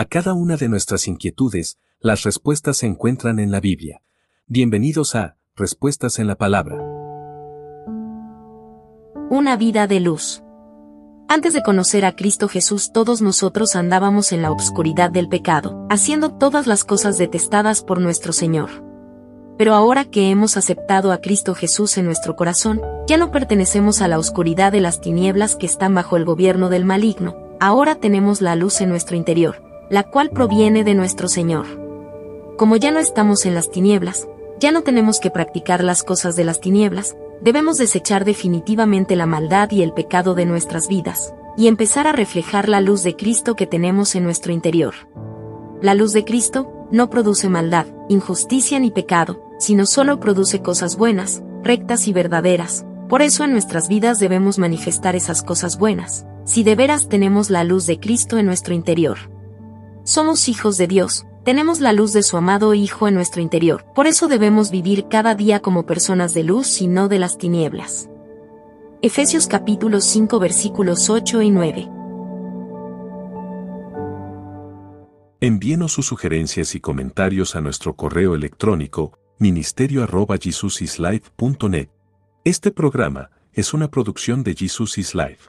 A cada una de nuestras inquietudes, las respuestas se encuentran en la Biblia. Bienvenidos a Respuestas en la Palabra. Una vida de luz. Antes de conocer a Cristo Jesús todos nosotros andábamos en la obscuridad del pecado, haciendo todas las cosas detestadas por nuestro Señor. Pero ahora que hemos aceptado a Cristo Jesús en nuestro corazón, ya no pertenecemos a la oscuridad de las tinieblas que están bajo el gobierno del maligno, ahora tenemos la luz en nuestro interior, la cual proviene de nuestro Señor. Como ya no estamos en las tinieblas, ya no tenemos que practicar las cosas de las tinieblas, debemos desechar definitivamente la maldad y el pecado de nuestras vidas, y empezar a reflejar la luz de Cristo que tenemos en nuestro interior. La luz de Cristo no produce maldad, injusticia ni pecado, sino solo produce cosas buenas, rectas y verdaderas. Por eso en nuestras vidas debemos manifestar esas cosas buenas, si de veras tenemos la luz de Cristo en nuestro interior. Somos hijos de Dios, tenemos la luz de su amado Hijo en nuestro interior, por eso debemos vivir cada día como personas de luz y no de las tinieblas. Efesios capítulo 5 versículos 8 y 9. Envíenos sus sugerencias y comentarios a nuestro correo electrónico ministerio.jesusislife.net. Este programa es una producción de Jesus is Life.